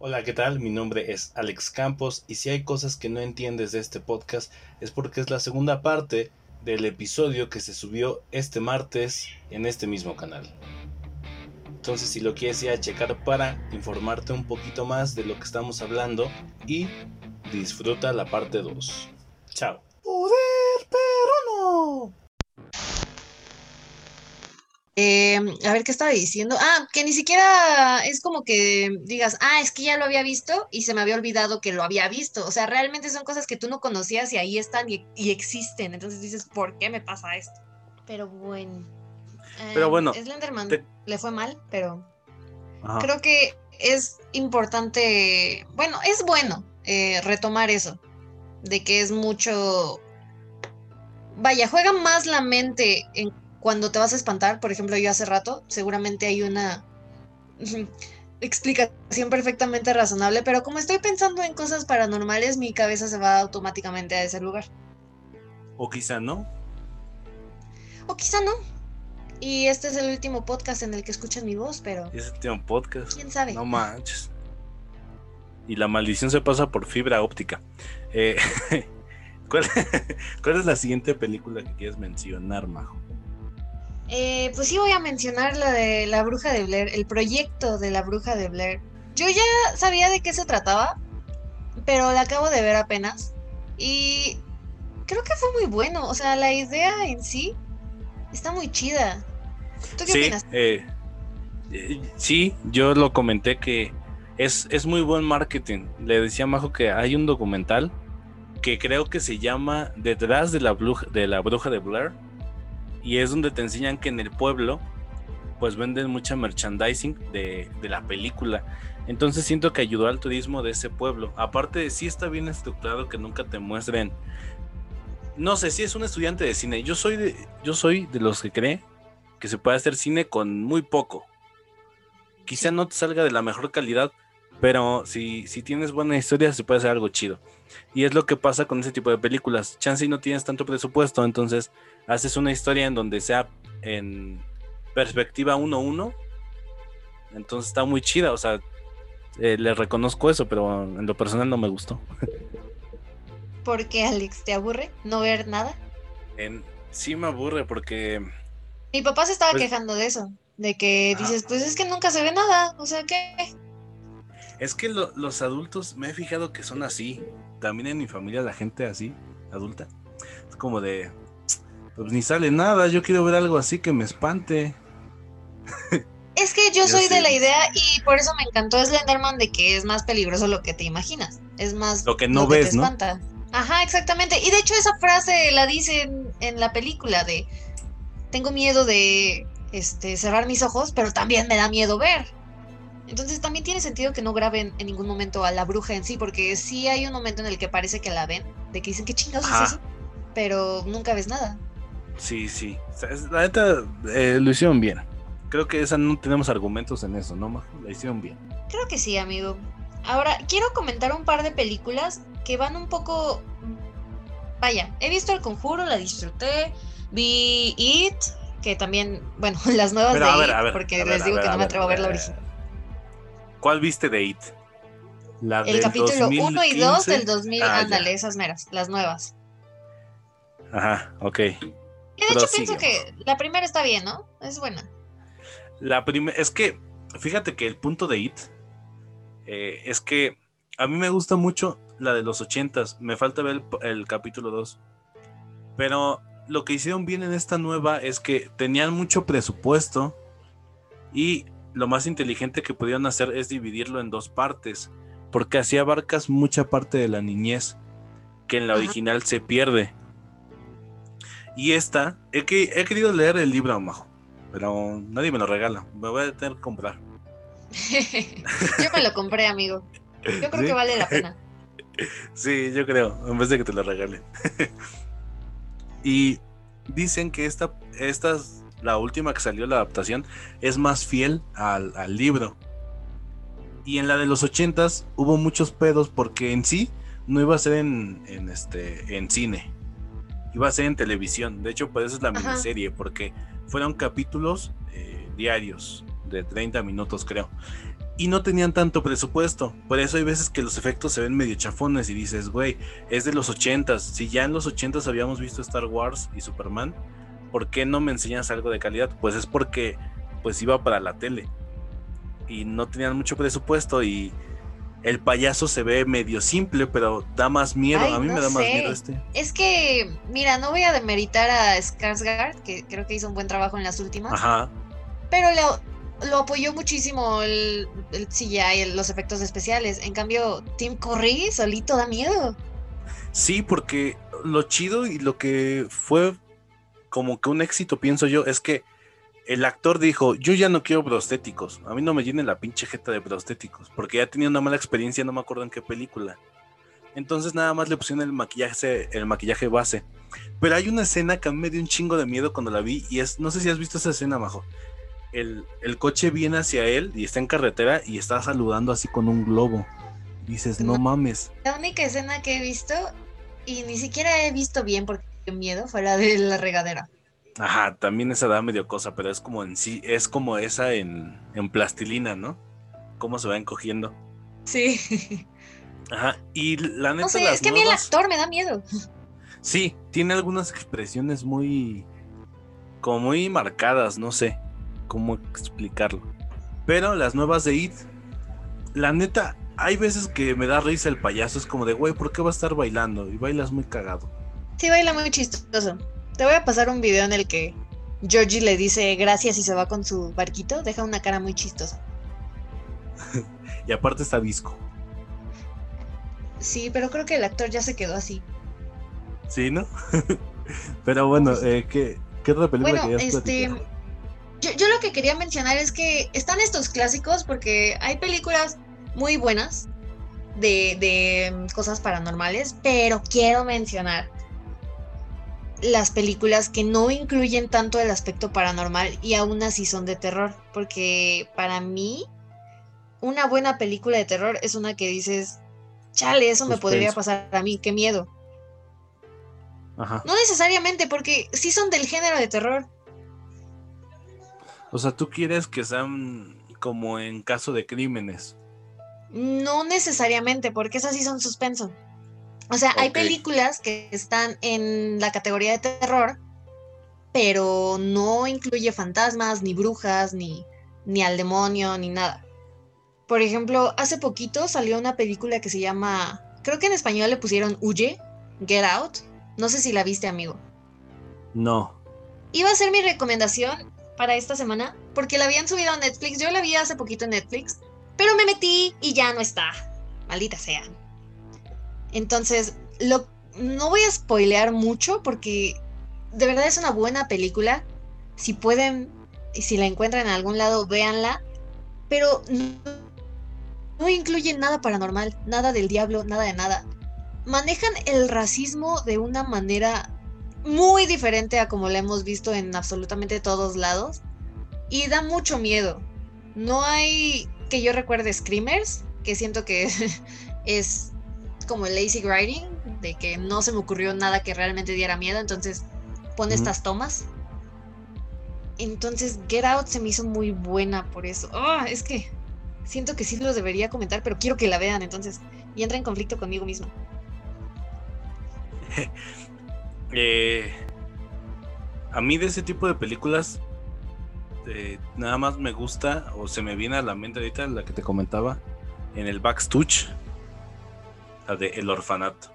Hola, ¿qué tal? Mi nombre es Alex Campos y si hay cosas que no entiendes de este podcast es porque es la segunda parte del episodio que se subió este martes en este mismo canal. Entonces si lo quieres ir a checar para informarte un poquito más de lo que estamos hablando y disfruta la parte 2. Chao. Eh, a ver qué estaba diciendo. Ah, que ni siquiera es como que digas, ah, es que ya lo había visto y se me había olvidado que lo había visto. O sea, realmente son cosas que tú no conocías y ahí están y, y existen. Entonces dices, ¿por qué me pasa esto? Pero bueno. Pero Eh, bueno, Slenderman te- le fue mal, pero Ajá. creo que es importante, bueno, es bueno eh, retomar eso, de que es mucho, vaya, juega más la mente en cuando te vas a espantar, por ejemplo, yo hace rato, seguramente hay una explicación perfectamente razonable, pero como estoy pensando en cosas paranormales, mi cabeza se va automáticamente a ese lugar. O quizá no. O quizá no. Y este es el último podcast en el que escuchan mi voz, pero Ese tiene un podcast. quién sabe. No manches. Y la maldición se pasa por fibra óptica. Eh, ¿cuál, cuál es la siguiente película que quieres mencionar, Majo? Eh, pues sí voy a mencionar la de la bruja de Blair, el proyecto de la bruja de Blair. Yo ya sabía de qué se trataba, pero la acabo de ver apenas. Y creo que fue muy bueno. O sea, la idea en sí está muy chida. ¿Tú qué Sí, opinas? eh, eh, sí, yo lo comenté que es, es muy buen marketing. Le decía a Majo que hay un documental que creo que se llama Detrás de la, bruja, de la bruja de Blair. Y es donde te enseñan que en el pueblo pues venden mucha merchandising de, de la película. Entonces siento que ayudó al turismo de ese pueblo. Aparte de sí está bien estructurado que nunca te muestren. No sé si es un estudiante de cine. Yo soy de, yo soy de los que cree que se puede hacer cine con muy poco. Quizá no te salga de la mejor calidad, pero si, si tienes buena historia se puede hacer algo chido. Y es lo que pasa con ese tipo de películas. Chance y no tienes tanto presupuesto, entonces haces una historia en donde sea en perspectiva 1-1. Entonces está muy chida, o sea, eh, le reconozco eso, pero en lo personal no me gustó. ¿Por qué, Alex? ¿Te aburre no ver nada? En, sí me aburre porque Mi papá se estaba Pues- quejando de eso, de que dices, pues es que nunca se ve nada, o sea, ¿qué? Es que lo- los adultos me he fijado que son así. También en mi familia la gente así, adulta. Es como de, pues ni sale nada, yo quiero ver algo así que me espante. Es que yo soy de la idea y por eso me encantó Slenderman de que es más peligroso lo que te imaginas. Es más Lo que no te ves, ¿no? espanta. Ajá, exactamente. Y de hecho esa frase la dice en, la película de tengo miedo de este cerrar mis ojos, pero también me da miedo ver. Entonces también tiene sentido que no graben en ningún momento a la bruja en sí, porque sí hay un momento en el que parece que la ven, de que dicen qué chingados es eso, pero nunca ves nada. Sí, sí. O sea, es- La neta, eh, lo hicieron bien. Creo que esa no tenemos argumentos en eso, ¿no, Majo? La hicieron bien. Creo que sí, amigo. Ahora, quiero comentar un par de películas que van un poco... Vaya, he visto El Conjuro, la disfruté. Vi It, que también, bueno, las nuevas Pero de a ver, It, a ver. porque a ver, les digo que no me atrevo a ver la original. ¿Cuál viste de It? La El del capítulo 1 y 2 2015. del 2000, Ah, ándale, esas meras, las nuevas. Ajá, ok. Y de hecho pienso que la primera está bien, ¿no? Es buena. La primera, es que, fíjate que el punto de It eh, es que a mí me gusta mucho la de los ochentas, me falta ver el, el capítulo 2. Pero lo que hicieron bien en esta nueva es que tenían mucho presupuesto y lo más inteligente que pudieron hacer es dividirlo en dos partes, porque así abarcas mucha parte de la niñez que en la Ajá. original se pierde. Y esta, he, que- he querido leer el libro, Majo, pero nadie me lo regala, me voy a tener que comprar. Yo me lo compré, amigo. Yo creo ¿Sí? que vale la pena. Sí, yo creo, en vez de que te lo regalen. y dicen que esta, esta es la última que salió la adaptación, es más fiel al, al libro. Y en la de los ochentas hubo muchos pedos porque en sí no iba a ser en, en este, en cine, iba a ser en televisión. De hecho, por eso es la Ajá. miniserie, porque fueron capítulos eh, diarios de 30 minutos, creo. y no tenían tanto presupuesto. Por eso hay veces que los efectos se ven medio chafones y dices, güey, es de los ochentas. Si ya en los ochentas habíamos visto Star Wars y Superman, ¿por qué no me enseñas algo de calidad? Pues es porque pues iba para la tele y no tenían mucho presupuesto y el payaso se ve medio simple, pero da más miedo. a mí me da más miedo este. Es que, mira, no voy a demeritar a Skarsgård, que creo que hizo un buen trabajo en las últimas. Ajá. Pero lo apoyó muchísimo el, el CGI, los efectos especiales. En cambio, Tim Curry solito da miedo. Sí, porque lo chido y lo que fue como que un éxito, pienso yo, es que el actor dijo, yo ya no quiero prostéticos, a mí no me llene la pinche jeta de prostéticos, porque ya tenía una mala experiencia, no me acuerdo en qué película. Entonces nada más le pusieron el maquillaje, el maquillaje base. Pero hay una escena que a mí me dio un chingo de miedo cuando la vi y es, no sé si has visto esa escena, Majo el, coche viene hacia él y está en carretera y está saludando así con un globo. Dices, no, mames. La única escena que he visto, y ni siquiera he visto bien porque miedo, fue la de la regadera. Ajá, también esa da medio cosa, pero es como en sí, es como esa en, en plastilina, ¿no? Cómo se va encogiendo. Sí. Ajá, y la neta. No sé, es que a mí el actor me da miedo. Sí, tiene algunas expresiones muy. como muy marcadas, no sé cómo explicarlo. Pero las nuevas de It, la neta, hay veces que me da risa el payaso. Es como de, güey, ¿por qué va a estar bailando? Y bailas muy cagado. Sí, baila muy chistoso. Te voy a pasar un video en el que Georgie le dice gracias y se va con su barquito. Deja una cara muy chistosa. y aparte está disco. Sí, pero creo que el actor ya se quedó así. Sí, ¿no? pero bueno, eh, ¿qué, ¿qué, otra película bueno, este, yo, lo que quería mencionar es que están estos clásicos porque hay películas muy buenas de, mm, cosas paranormales, pero quiero mencionar las películas que no incluyen tanto el aspecto paranormal y aún así son de terror, porque para mí una buena película de terror es una que dices, chale, eso me podría pasar a mí, qué miedo. No necesariamente, porque sí son del género de terror, o sea, tú quieres que sean como en caso de crímenes. No necesariamente, porque esas sí son suspenso. O sea, hay películas que están en la categoría de terror, pero no incluye fantasmas, ni brujas, ni, ni al demonio, ni nada. Por ejemplo, hace poquito salió una película que se llama, creo que en español le pusieron Huye, Get Out. No sé si la viste, amigo. No. Iba a ser mi recomendación para esta semana porque la habían subido a Netflix. Yo la vi hace poquito en Netflix, pero me metí y ya no está. Maldita sea. Entonces, no voy a spoilear mucho porque de verdad es una buena película. Si pueden y si la encuentran en algún lado, véanla. Pero no, no incluye nada paranormal, nada del diablo, nada de nada. Manejan el racismo de una manera muy diferente a como la hemos visto en absolutamente todos lados. Y da mucho miedo. No hay que yo recuerde screamers, que siento que es como el lazy writing, de que no se me ocurrió nada que realmente diera miedo, entonces pone estas tomas. Entonces Get Out se me hizo muy buena por eso. Ah, es que siento que sí los debería comentar, pero quiero que la vean, entonces, y entra en conflicto conmigo mismo. Eh, a mí de ese tipo de películas eh, nada más me gusta o se me viene a la mente ahorita la que te comentaba en el Backstooch, la de El Orfanato.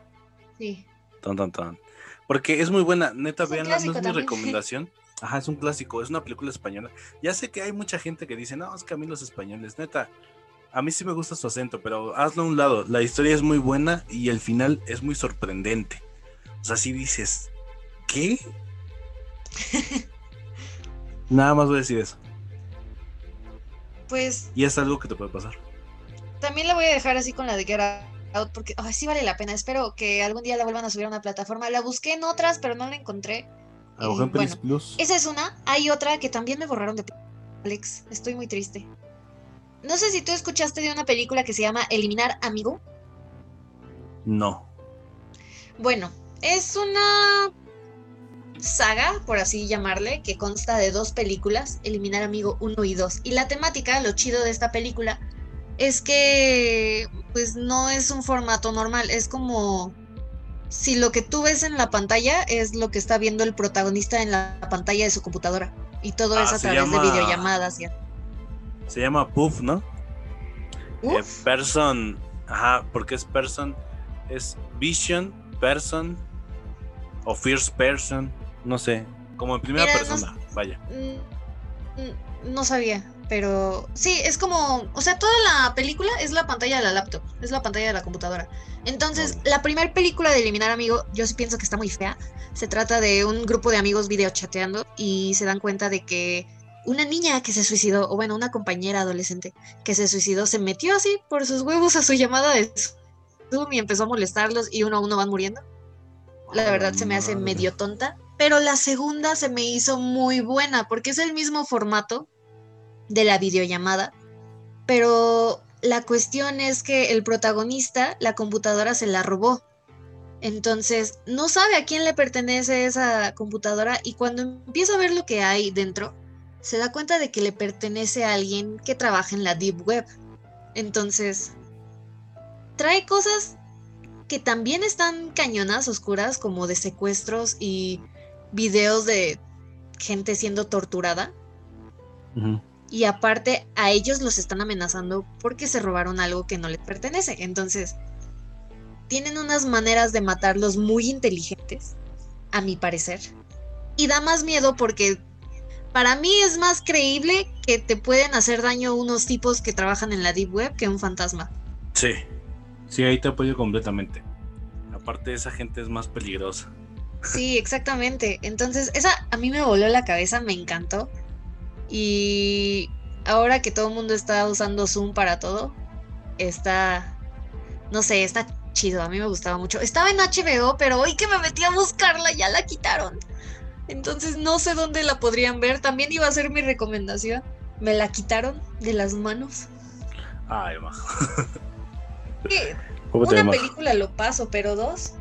Sí. Tan, tan, tan. Porque es muy buena, neta, veanla, no es mi recomendación. Ajá, es un clásico, es una película española. Ya sé que hay mucha gente que dice, no, es que a mí los españoles, neta, a mí sí me gusta su acento, pero hazlo a un lado. La historia es muy buena y el final es muy sorprendente. O sea, si dices, ¿qué? Nada más voy a decir eso. Pues. Y es algo que te puede pasar. También la voy a dejar así con la de Get Out, porque sí vale la pena. Espero que algún día la vuelvan a subir a una plataforma. La busqué en otras, pero no la encontré. A en Plus. Esa es una. Hay otra que también me borraron de Alex. Estoy muy triste. No sé si tú escuchaste de una película que se llama Eliminar Amigo. No. Bueno, es una saga, por así llamarle, que consta de dos películas, Eliminar Amigo 1 y 2. Y la temática, lo chido de esta película, es que pues no es un formato normal, es como si lo que tú ves en la pantalla es lo que está viendo el protagonista en la pantalla de su computadora y todo Ah, es a través llama- de videollamadas y Se llama Puff, ¿no? Eh, person, ajá, porque es person, es vision, person o first person, no sé, como en primera Mira, no persona, vaya. no sabía, pero sí, es como, o sea, toda la película es la pantalla de la laptop, es la pantalla de la computadora. Entonces, la primera película de Eliminar Amigo, yo sí pienso que está muy fea. Se trata de un grupo de amigos videochateando y se dan cuenta de que una niña que se suicidó, o bueno, una compañera adolescente que se suicidó, se metió así por sus huevos a su llamada de Zoom y empezó a molestarlos y uno a uno van muriendo. La verdad se me hace medio tonta, pero la segunda se me hizo muy buena porque es el mismo formato de la videollamada, pero la cuestión es que el protagonista, la computadora se la robó. Entonces, no sabe a quién le pertenece esa computadora y cuando empieza a ver lo que hay dentro, se da cuenta de que le pertenece a alguien que trabaja en la Deep Web. Entonces, trae cosas que también están cañonas, oscuras, como de secuestros y videos de gente siendo torturada. Y aparte, a ellos los están amenazando porque se robaron algo que no les pertenece. Entonces, tienen unas maneras de matarlos muy inteligentes, a mi parecer. Y da más miedo porque para mí es más creíble que te pueden hacer daño unos tipos que trabajan en la Deep Web que un fantasma. Sí, sí, ahí te apoyo completamente. Aparte, esa gente es más peligrosa. Sí, exactamente. Entonces, esa a mí me voló la cabeza, me encantó. Y ahora que todo el mundo está usando Zoom para todo, está, no sé, está chido, a mí me gustaba mucho. Estaba en HBO, pero hoy que me metí a buscarla ya la quitaron. Entonces no sé dónde la podrían ver. También iba a ser mi recomendación. Me la quitaron de las manos. Ay, majo. Que ¿Cómo te una película lo paso, pero dos.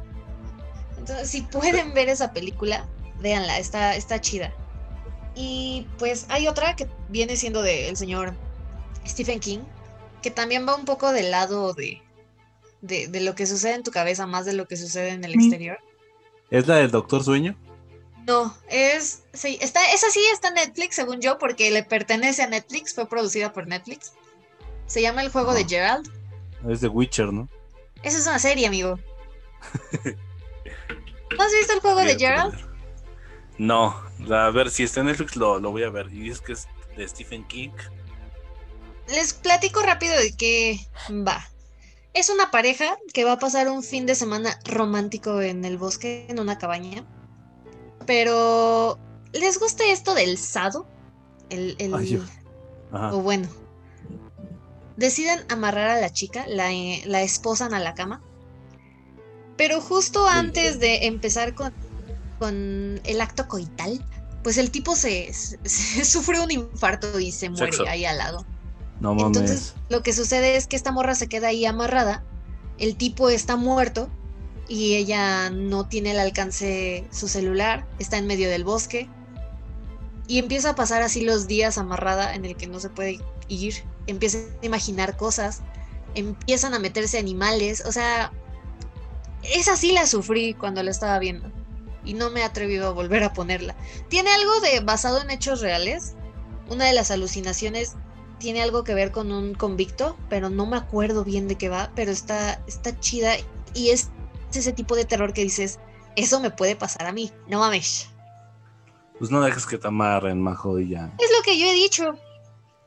Entonces, si pueden ver esa película, véanla, está, está chida. Y pues hay otra que viene siendo del señor Stephen King, que también va un poco del lado de, de, de lo que sucede en tu cabeza, más de lo que sucede en el exterior. ¿Es la del Doctor Sueño? No, es. Sí, está, esa sí está en Netflix, según yo, porque le pertenece a Netflix, fue producida por Netflix. Se llama El juego de. Gerald. Es de Witcher, ¿no? Esa es una serie, amigo. ¿No has visto el juego de Gerald? No, a ver, si está en Netflix lo, lo voy a ver. Y es que es de Stephen King. Les platico rápido de qué va. Es una pareja que va a pasar un fin de semana romántico en el bosque, en una cabaña. Pero, ¿les gusta esto del sado? El, el- Ay, yo- Ajá. o bueno. Deciden amarrar a la chica, la, eh, la esposan a la cama. Pero justo antes de empezar con, con el acto coital, pues el tipo se, se- sufre un infarto y se muere Sexo. ahí al lado. No mames. Entonces, lo que sucede es que esta morra se queda ahí amarrada, el tipo está muerto y ella no tiene el alcance su celular, está en medio del bosque y empieza a pasar así los días amarrada en el que no se puede ir, empieza a imaginar cosas, empiezan a meterse animales, o sea, esa sí la sufrí cuando la estaba viendo y no me he atrevido a volver a ponerla. Tiene algo de basado en hechos reales. Una de las alucinaciones tiene algo que ver con un convicto, pero no me acuerdo bien de qué va, pero está, está chida y es ese tipo de terror que dices, eso me puede pasar a mí, no mames. Pues no dejes que te amarren, majo, y ya. Es lo que yo he dicho.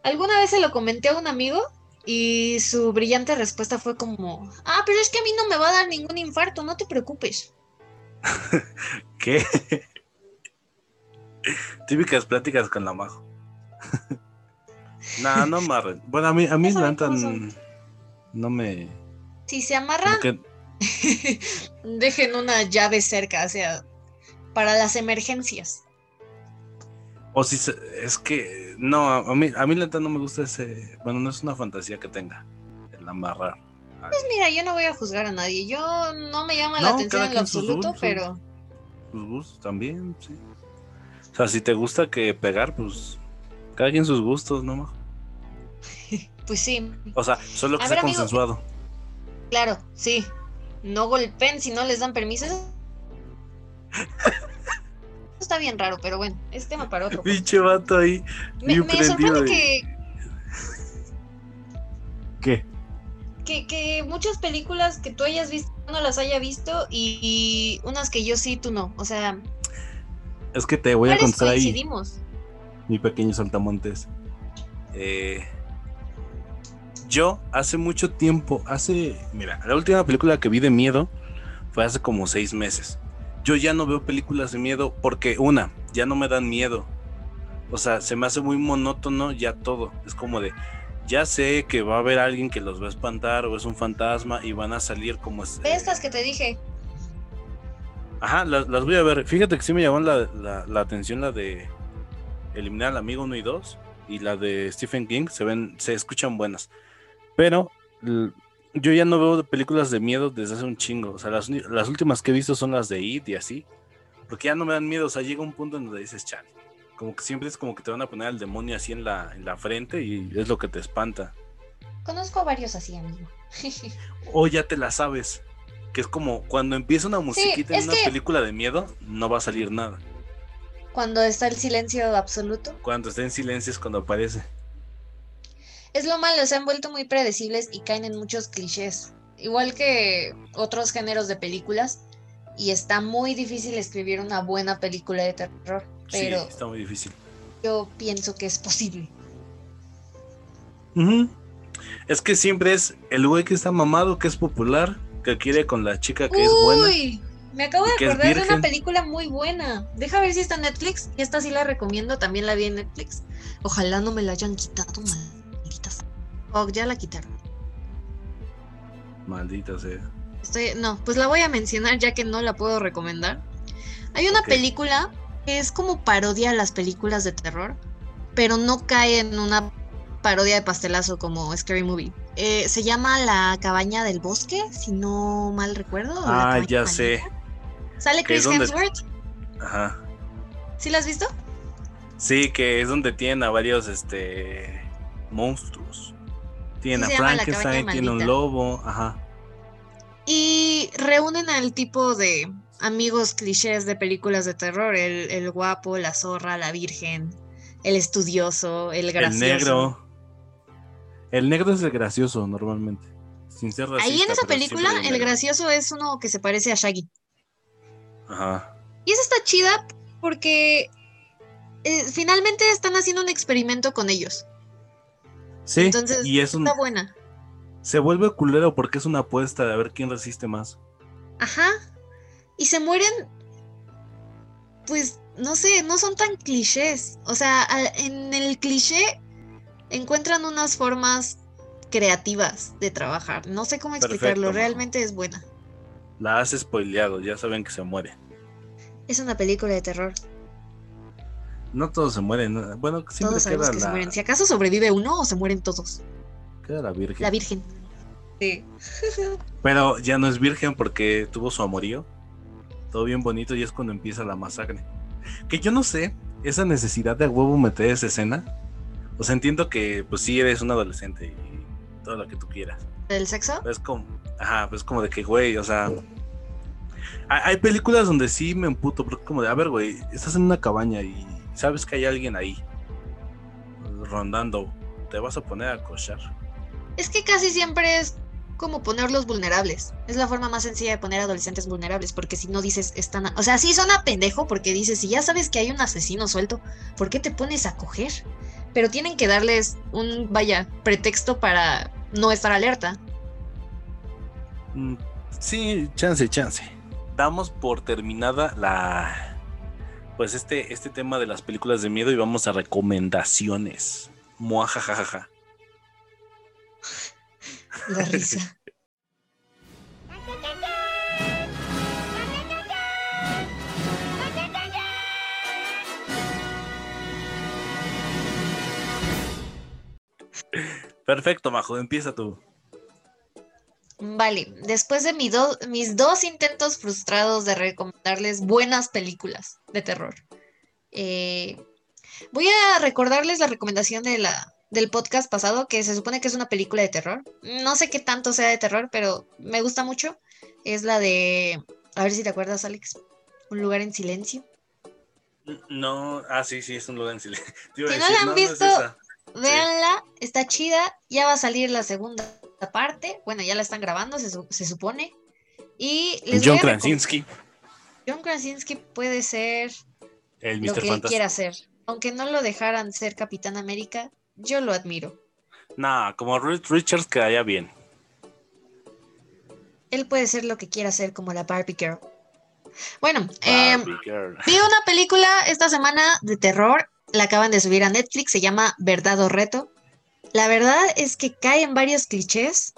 Alguna vez se lo comenté a un amigo y su brillante respuesta fue como, ah, pero es que a mí no me va a dar ningún infarto, no te preocupes. ¿Qué? Típicas pláticas con la majo. nah, no amarren. Bueno, a mí, a mí Ya la saben neta cómo n- son. no me. Si se amarran, que- dejen una llave cerca, o sea, para las emergencias. o si se- es que. No, a mí, a mí la no me gusta ese. Bueno, no es una fantasía que tenga. El amarrar. Pues mira, yo no voy a juzgar a nadie. Yo no me llama la atención en lo absoluto, gustos. pero Sus gustos también, sí. O sea, si te gusta que pegar, pues. Cada quien sus gustos, ¿no? Pues sí, O sea, solo que sea amigo, consensuado. claro, sí. No golpeen si no les dan permiso. Está bien raro, pero bueno, es tema para otro. Pinche vato ahí. Me, me sorprende de- que, ¿Qué? Que, que muchas películas que tú hayas visto no las haya visto y, y unas que yo sí, tú no. O sea, Es que te voy a ¿cuáles contar ahí, mi pequeño saltamontes. Eh, yo hace mucho tiempo, hace, mira, la última película que vi de miedo fue hace como seis meses. Yo ya no veo películas de miedo porque una, ya no me dan miedo. O sea, se me hace muy monótono ya todo. Es como de, ya sé que va a haber alguien que los va a espantar o es un fantasma y van a salir como... De estas que te dije. Ajá, las, las voy a ver. Fíjate que sí me llamó la, la- la atención la de Eliminar al Amigo 1 y 2 y la de Stephen King. Se ven, se escuchan buenas. Pero yo ya no veo películas de miedo desde hace un chingo. O sea, las, las últimas que he visto son las de It y así. Porque ya no me dan miedo. O sea, llega un punto en donde dices, chale. Como que siempre es como que te van a poner al demonio así en la, en la frente y es lo que te espanta. Conozco a varios así, amigo. O ya te la sabes. Que es como cuando empieza una musiquita en es una que- película de miedo, no va a salir nada. Cuando está el silencio absoluto. Cuando está en silencio es cuando aparece. Es lo malo, se han vuelto muy predecibles y caen en muchos clichés. Igual que otros géneros de películas. Y está muy difícil escribir una buena película de terror. Pero Sí, está muy difícil. yo pienso que es posible. Es que siempre es el güey que está mamado, que es popular, que quiere con la chica que es buena. Uy, me acabo de acordar de una película muy buena. Deja ver si está en Netflix. Y esta sí la recomiendo, también la vi en Netflix. Ojalá no me la hayan quitado, malditas. Oh, ya la quitaron. Maldita sea. Estoy, no, pues la voy a mencionar ya que no la puedo recomendar. Hay una película es como parodia a las películas de terror, pero no cae en una parodia de pastelazo como Scary Movie. Eh, se llama La cabaña del bosque, si no mal recuerdo. Ah, ya sé. Sale Chris donde- Hemsworth. Ajá. ¿Sí la has visto? Sí, que es donde tienen a varios este monstruos. Tienen Sí, a Frankenstein, tienen un lobo, ajá. Y reúnen al tipo de amigos clichés de películas de terror, el, el guapo, la zorra, la virgen, el estudioso, el gracioso. El negro. El negro es el gracioso normalmente. Sin ser racista, Ahí en esa película, el gracioso es uno que se parece a Shaggy. Ajá. Y esa está chida porque eh, finalmente están haciendo un experimento con ellos. Sí, Entonces, y es un, Está buena. se vuelve culero porque es una apuesta de a ver quién resiste más. Ajá. Y se mueren. Pues no sé, no son tan clichés. O sea, en el cliché encuentran unas formas creativas de trabajar. No sé cómo explicarlo, Perfecto, realmente es buena. La has spoileado, ya saben que se muere. Es una película de terror. No todos se mueren. ¿no? Bueno, siempre Todos queda que se la, mueren. Si acaso sobrevive uno o se mueren todos. queda la virgen. La Virgen. Sí. Pero ya no es virgen porque tuvo su amorío. Todo bien bonito y es cuando empieza la masacre. Que yo no sé, esa necesidad de a huevo meter esa escena. O sea, entiendo que pues sí eres un adolescente y todo lo que tú quieras. ¿El sexo? Pero es como, ajá, pues como de que, güey, o sea... Hay, películas donde sí me emputo, porque como de, a ver, güey, estás en una cabaña y sabes que hay alguien ahí rondando. Te vas a poner a cochar. Es que casi siempre es como ponerlos vulnerables. Es la forma más sencilla de poner adolescentes vulnerables, porque si no dices, están... a- O sea, sí suena pendejo porque dices, si ya sabes que hay un asesino suelto, ¿por qué te pones a coger? Pero tienen que darles un, vaya, pretexto para no estar alerta. Mm, Sí, chance, chance. Damos por terminada la pues este, este tema de las películas de miedo y vamos a recomendaciones. Muajajajaja. La risa. Perfecto, Majo, empieza tú. Vale, después de mi do- mis dos intentos frustrados de recomendarles buenas películas de terror, eh, voy a recordarles la recomendación de la del podcast pasado, que se supone que es una película de terror. No sé qué tanto sea de terror, pero me gusta mucho. Es la de, a ver si te acuerdas, Alex, Un lugar en silencio. No, ah, sí, sí, es un lugar en silencio. Si no la han visto, véanla, está chida. Ya va a salir la segunda parte. Bueno, ya la están grabando, se, supone. Y John Krasinski. John Krasinski puede ser lo que él quiera hacer. Aunque no lo dejaran ser Capitán América, yo lo admiro. Nah, como Richards quedaría bien. Él puede ser lo que quiera hacer como la Barbie Girl. Bueno, em, vi una película esta semana de terror, la acaban de subir a Netflix, se llama Verdad o Reto. La verdad es que cae en varios clichés,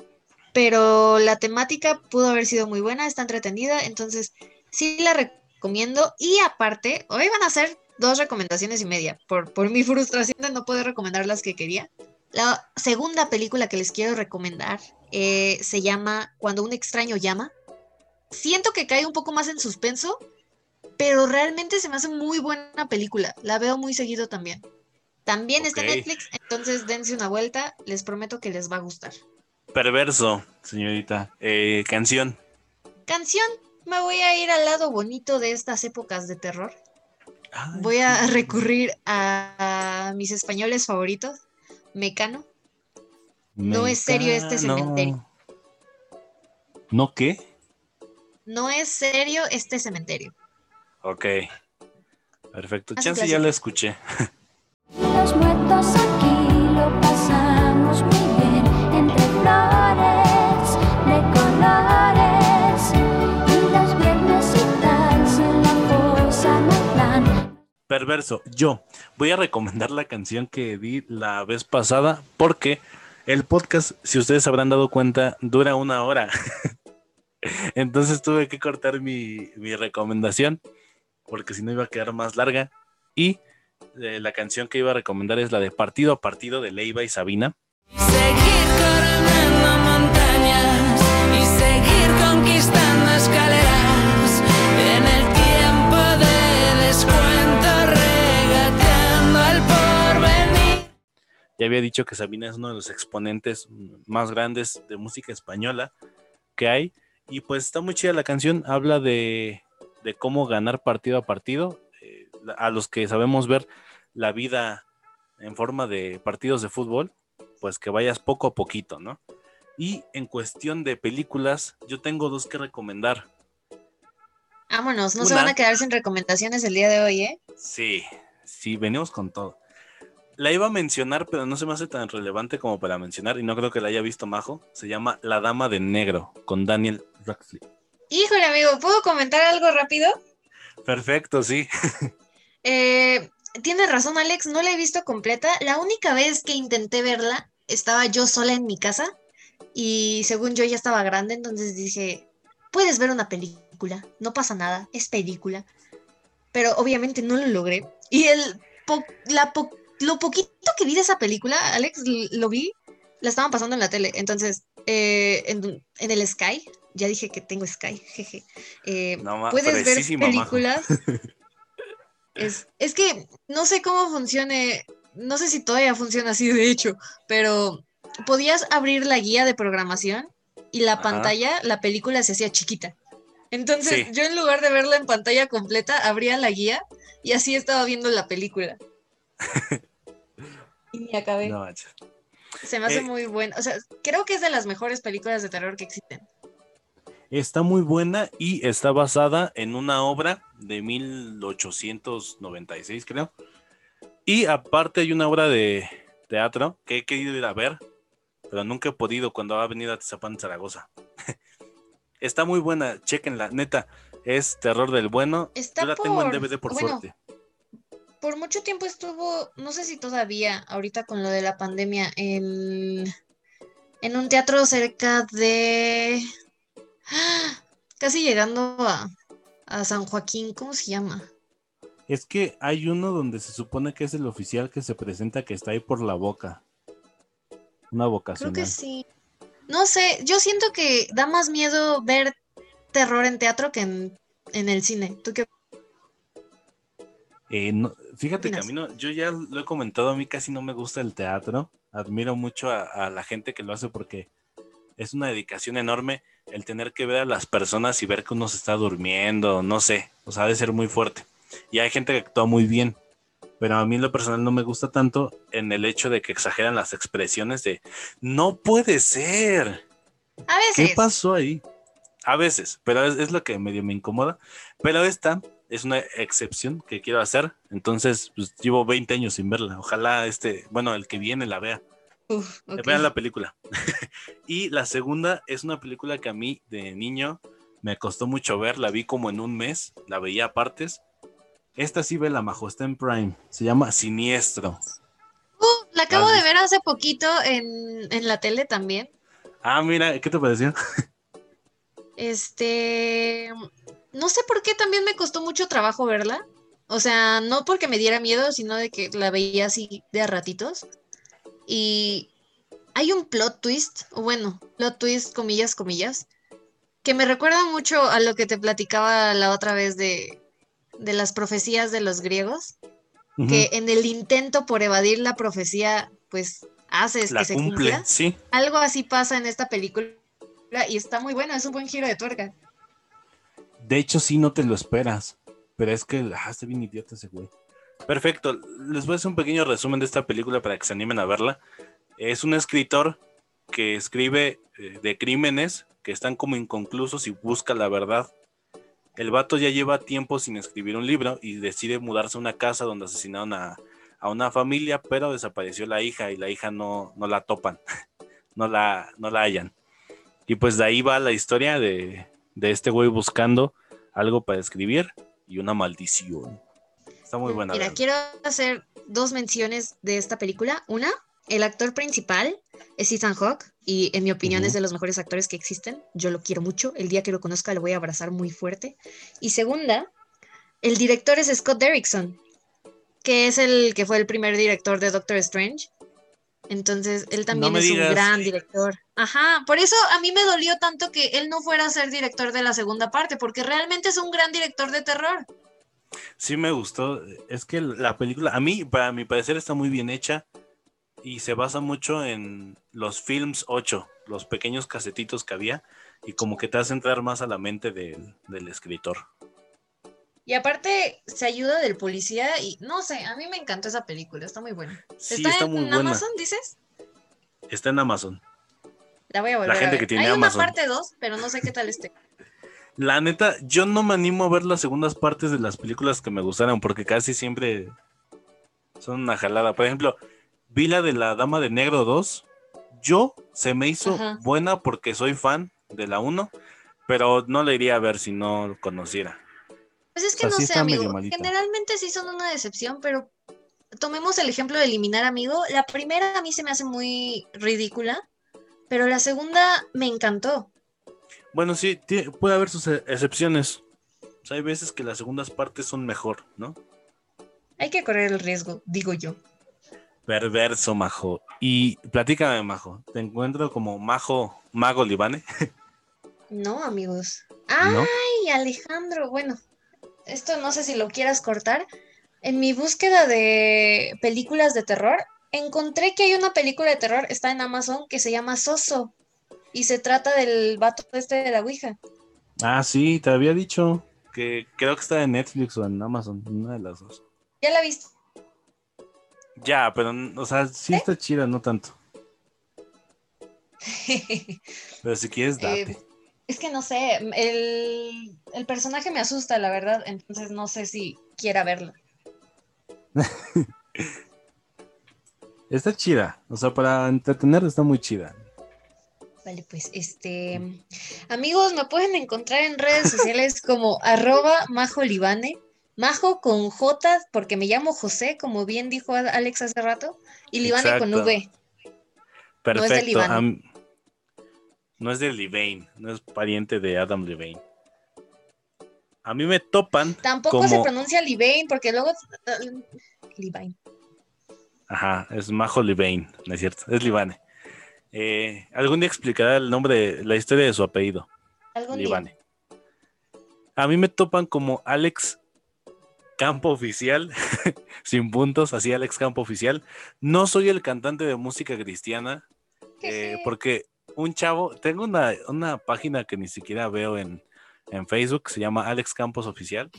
pero la temática pudo haber sido muy buena, está entretenida, entonces sí la recomiendo. Y aparte, hoy van a ser dos recomendaciones y media, por, por mi frustración de no poder recomendar las que quería. La segunda película que les quiero recomendar eh, se llama Cuando un extraño llama. Siento que cae un poco más en suspenso, pero realmente se me hace muy buena película. La veo muy seguido también. También está en Netflix, entonces dense una vuelta. Les prometo que les va a gustar. Perverso, señorita. Eh, canción. Canción. Me voy a ir al lado bonito de estas épocas de terror. Voy a recurrir a mis españoles favoritos. Mecano. No es serio este cementerio. ¿No qué? No es serio este cementerio. Ok. Perfecto. Chance ya lo escuché. Los muertos aquí lo Perverso. Yo voy a recomendar la canción que di la vez pasada porque el podcast, si ustedes habrán dado cuenta, dura una hora. Entonces tuve que cortar mi, recomendación porque si no iba a quedar más larga. Y eh, la canción que iba a recomendar es la de Partido a Partido de Leiva y Sabina. Seguir Ya había dicho que Sabina es uno de los exponentes más grandes de música española que hay. Y pues está muy chida la canción, habla de, cómo ganar partido a partido. Eh, a los que sabemos ver la vida en forma de partidos de fútbol, pues que vayas poco a poquito, ¿no? Y en cuestión de películas, yo tengo dos que recomendar. Vámonos, no se van a quedar sin recomendaciones el día de hoy, ¿eh? Sí, sí, venimos con todo la iba a mencionar, pero no se me hace tan relevante como para mencionar, y no creo que la haya visto Majo. Se llama La Dama de Negro, con Daniel Radcliffe. Híjole, amigo, ¿puedo comentar algo rápido? Perfecto, sí. eh, tienes razón, Alex, no la he visto completa. La única vez que intenté verla, estaba yo sola en mi casa, y según yo ya estaba grande, entonces dije, puedes ver una película, no pasa nada, es película. Pero obviamente no lo logré. Y el la lo poquito que vi de esa película, Alex, lo vi, la estaban pasando en la tele. Entonces, eh, en, el Sky, ya dije que tengo Sky, jeje. Eh, puedes ver películas. es, es que no sé cómo funcione, no sé si todavía funciona así de hecho, pero podías abrir la guía de programación y la pantalla, la película se hacía chiquita. Entonces, yo en lugar de verla en pantalla completa, abría la guía y así estaba viendo la película. y ni acabé. Se me hace eh, muy bueno. O sea, creo que es de las mejores películas de terror que existen. Está muy buena y está basada en una obra de 1896, creo. Y aparte hay una obra de teatro que he querido ir a ver, pero nunca he podido cuando ha venido a Tizapán, Zaragoza. está muy buena, chequenla, neta. Es terror del bueno. Está Yo la tengo en DVD por suerte por mucho tiempo estuvo, no sé si todavía, ahorita con lo de la pandemia, en, en un teatro cerca de... Casi llegando a, a San Joaquín, ¿cómo se llama? Es que hay uno donde se supone que es el oficial que se presenta que está ahí por la boca. Una vocación. Creo que sí. No sé, yo siento que da más miedo ver terror en teatro que en, en el cine. ¿Tú qué eh, fíjate que a mí no, yo ya lo he comentado, a mí casi no me gusta el teatro. Admiro mucho a, a la gente que lo hace porque es una dedicación enorme el tener que ver a las personas y ver que uno se está durmiendo, no sé, o sea, ha de ser muy fuerte. Y hay gente que actúa muy bien, pero a mí en lo personal no me gusta tanto en el hecho de que exageran las expresiones de no puede ser. A ¿Qué veces. pasó ahí? A veces, pero es, es lo que medio me incomoda. Pero esta es una excepción que quiero hacer. Entonces, pues llevo 20 años sin verla. Ojalá este, bueno, el que viene la vea. Uf. Vean la película. y la segunda es una película que a mí de niño me costó mucho ver. La vi como en un mes. La veía a partes. Esta sí ve la majo, está en Prime. Se llama Siniestro. Uh, la acabo ¿La has de ver hace poquito en, en la tele también. Ah, mira, ¿qué te pareció? Este, no sé por qué también me costó mucho trabajo verla. O sea, no porque me diera miedo, sino de que la veía así de a ratitos. Y hay un plot twist, o bueno, plot twist, comillas, comillas, que me recuerda mucho a lo que te platicaba la otra vez de, de las profecías de los griegos, que en el intento por evadir la profecía, pues haces la que se cumpla. sí. Algo así pasa en esta película y está muy buena, es un buen giro de tuerca. De hecho, sí, no te lo esperas. Pero es que ah, está bien idiota ese güey. Perfecto. Les voy a hacer un pequeño resumen de esta película para que se animen a verla. Es un escritor que escribe eh, de crímenes que están como inconclusos y busca la verdad. El vato ya lleva tiempo sin escribir un libro y decide mudarse a una casa donde asesinaron a, a una familia, pero desapareció la hija y la hija no, no la topan, no la, no la hallan. Y pues de ahí va la historia de, de este güey buscando algo para escribir y una maldición. Está muy buena. Mira, quiero hacer dos menciones de esta película. Una, el actor principal es Ethan Hawke y en mi opinión es de los mejores actores que existen. Yo lo quiero mucho. El día que lo conozca lo voy a abrazar muy fuerte. Y segunda, el director es Scott Derrickson, que es el que fue el primer director de Doctor Strange. Entonces, él también es digas. un gran director. Ajá, por eso a mí me dolió tanto que él no fuera a ser director de la segunda parte, porque realmente es un gran director de terror. Sí me gustó. Es que la película, a mí, para mi parecer, está muy bien hecha y se basa mucho en los films 8, los pequeños casetitos que había y como que te hace entrar más a la mente del, del escritor. Y aparte se ayuda del policía y no sé, a mí me encantó esa película, está muy buena. Sí, está, en muy buena. Amazon, dices? Está en Amazon. La voy a volver a gente ver. que tiene Hay Amazon. una parte 2, pero no sé qué tal esté. La neta, yo no me animo a ver las segundas partes de las películas que me gustaron porque casi siempre son una jalada. Por ejemplo, vi la de la Dama de Negro 2. Yo se me hizo Ajá. buena porque soy fan de la 1, pero no la iría a ver si no lo conociera. Pues es O que sea, no sí sé, amigo. Generalmente sí son una decepción, pero tomemos el ejemplo de eliminar amigo. La primera a mí se me hace muy ridícula, pero la segunda me encantó. Bueno, sí, puede haber sus e- excepciones. O sea, hay veces que las segundas partes son mejor, ¿no? Hay que correr el riesgo, digo yo. Perverso, Majo. Y platícame, Majo. Te encuentro como Majo, Mago Libane, No, amigos. ¿no? Ay, Alejandro, bueno, esto no sé si lo quieras cortar. En mi búsqueda de películas de terror, encontré que hay una película de terror, está en Amazon, que se llama Soso. Y se trata del vato este de la Ouija. Ah, sí, te había dicho que creo que está en Netflix o en Amazon, una de las dos. ¿Ya la viste? Ya, pero, o sea, sí ¿Eh? está chida, no tanto. Pero si quieres, date. Eh, es que no sé, el, el personaje me asusta, la verdad, entonces no sé si quiera verla. Está chida, o sea, para entretener está muy chida. Vale, pues, este, amigos, me pueden encontrar en redes sociales como arroba Majo Libane, Majo con J, porque me llamo José, como bien dijo Alex hace rato, y Libane con. V. Perfecto. Libane. am- no es de Levane, no es pariente de Adam Levane. A mí me topan. Tampoco como- se pronuncia Libane, porque luego... Libane. Ajá, es Majo Levane, no es cierto, es Libane. Eh, algún día explicará el nombre, la historia de su apellido. Algún día. A mí me topan como Alex Campo Oficial, sin puntos, así Alex Campo Oficial. No soy el cantante de música cristiana, eh, porque un chavo, tengo una, una, página que ni siquiera veo en, en Facebook, se llama Alex Campos Oficial,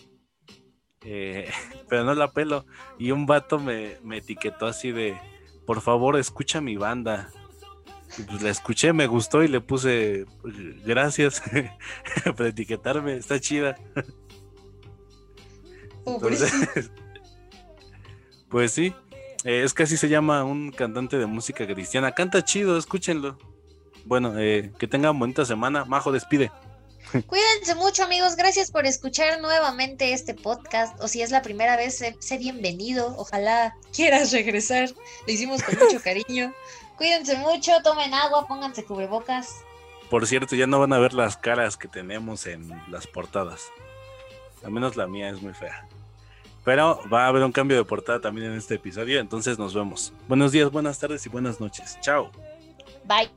eh, pero no la pelo. Y un vato me, me, etiquetó así de, por favor, escucha mi banda. Y pues la escuché, me gustó y le puse, gracias por etiquetarme, está chida. Entonces, pues sí, eh, es que así se llama un cantante de música cristiana. Canta chido, escúchenlo. Bueno, eh, que tengan bonita semana. Majo, despide. Cuídense mucho amigos, gracias por escuchar nuevamente este podcast. O si es la primera vez, sé, bienvenido. Ojalá quieras regresar. Lo hicimos con mucho cariño. Cuídense mucho, tomen agua, pónganse cubrebocas. Por cierto, ya no van a ver las caras que tenemos en las portadas. Al menos la mía es muy fea. Pero va a haber un cambio de portada también en este episodio, entonces nos vemos. Buenos días, buenas tardes y buenas noches. Chao. Bye.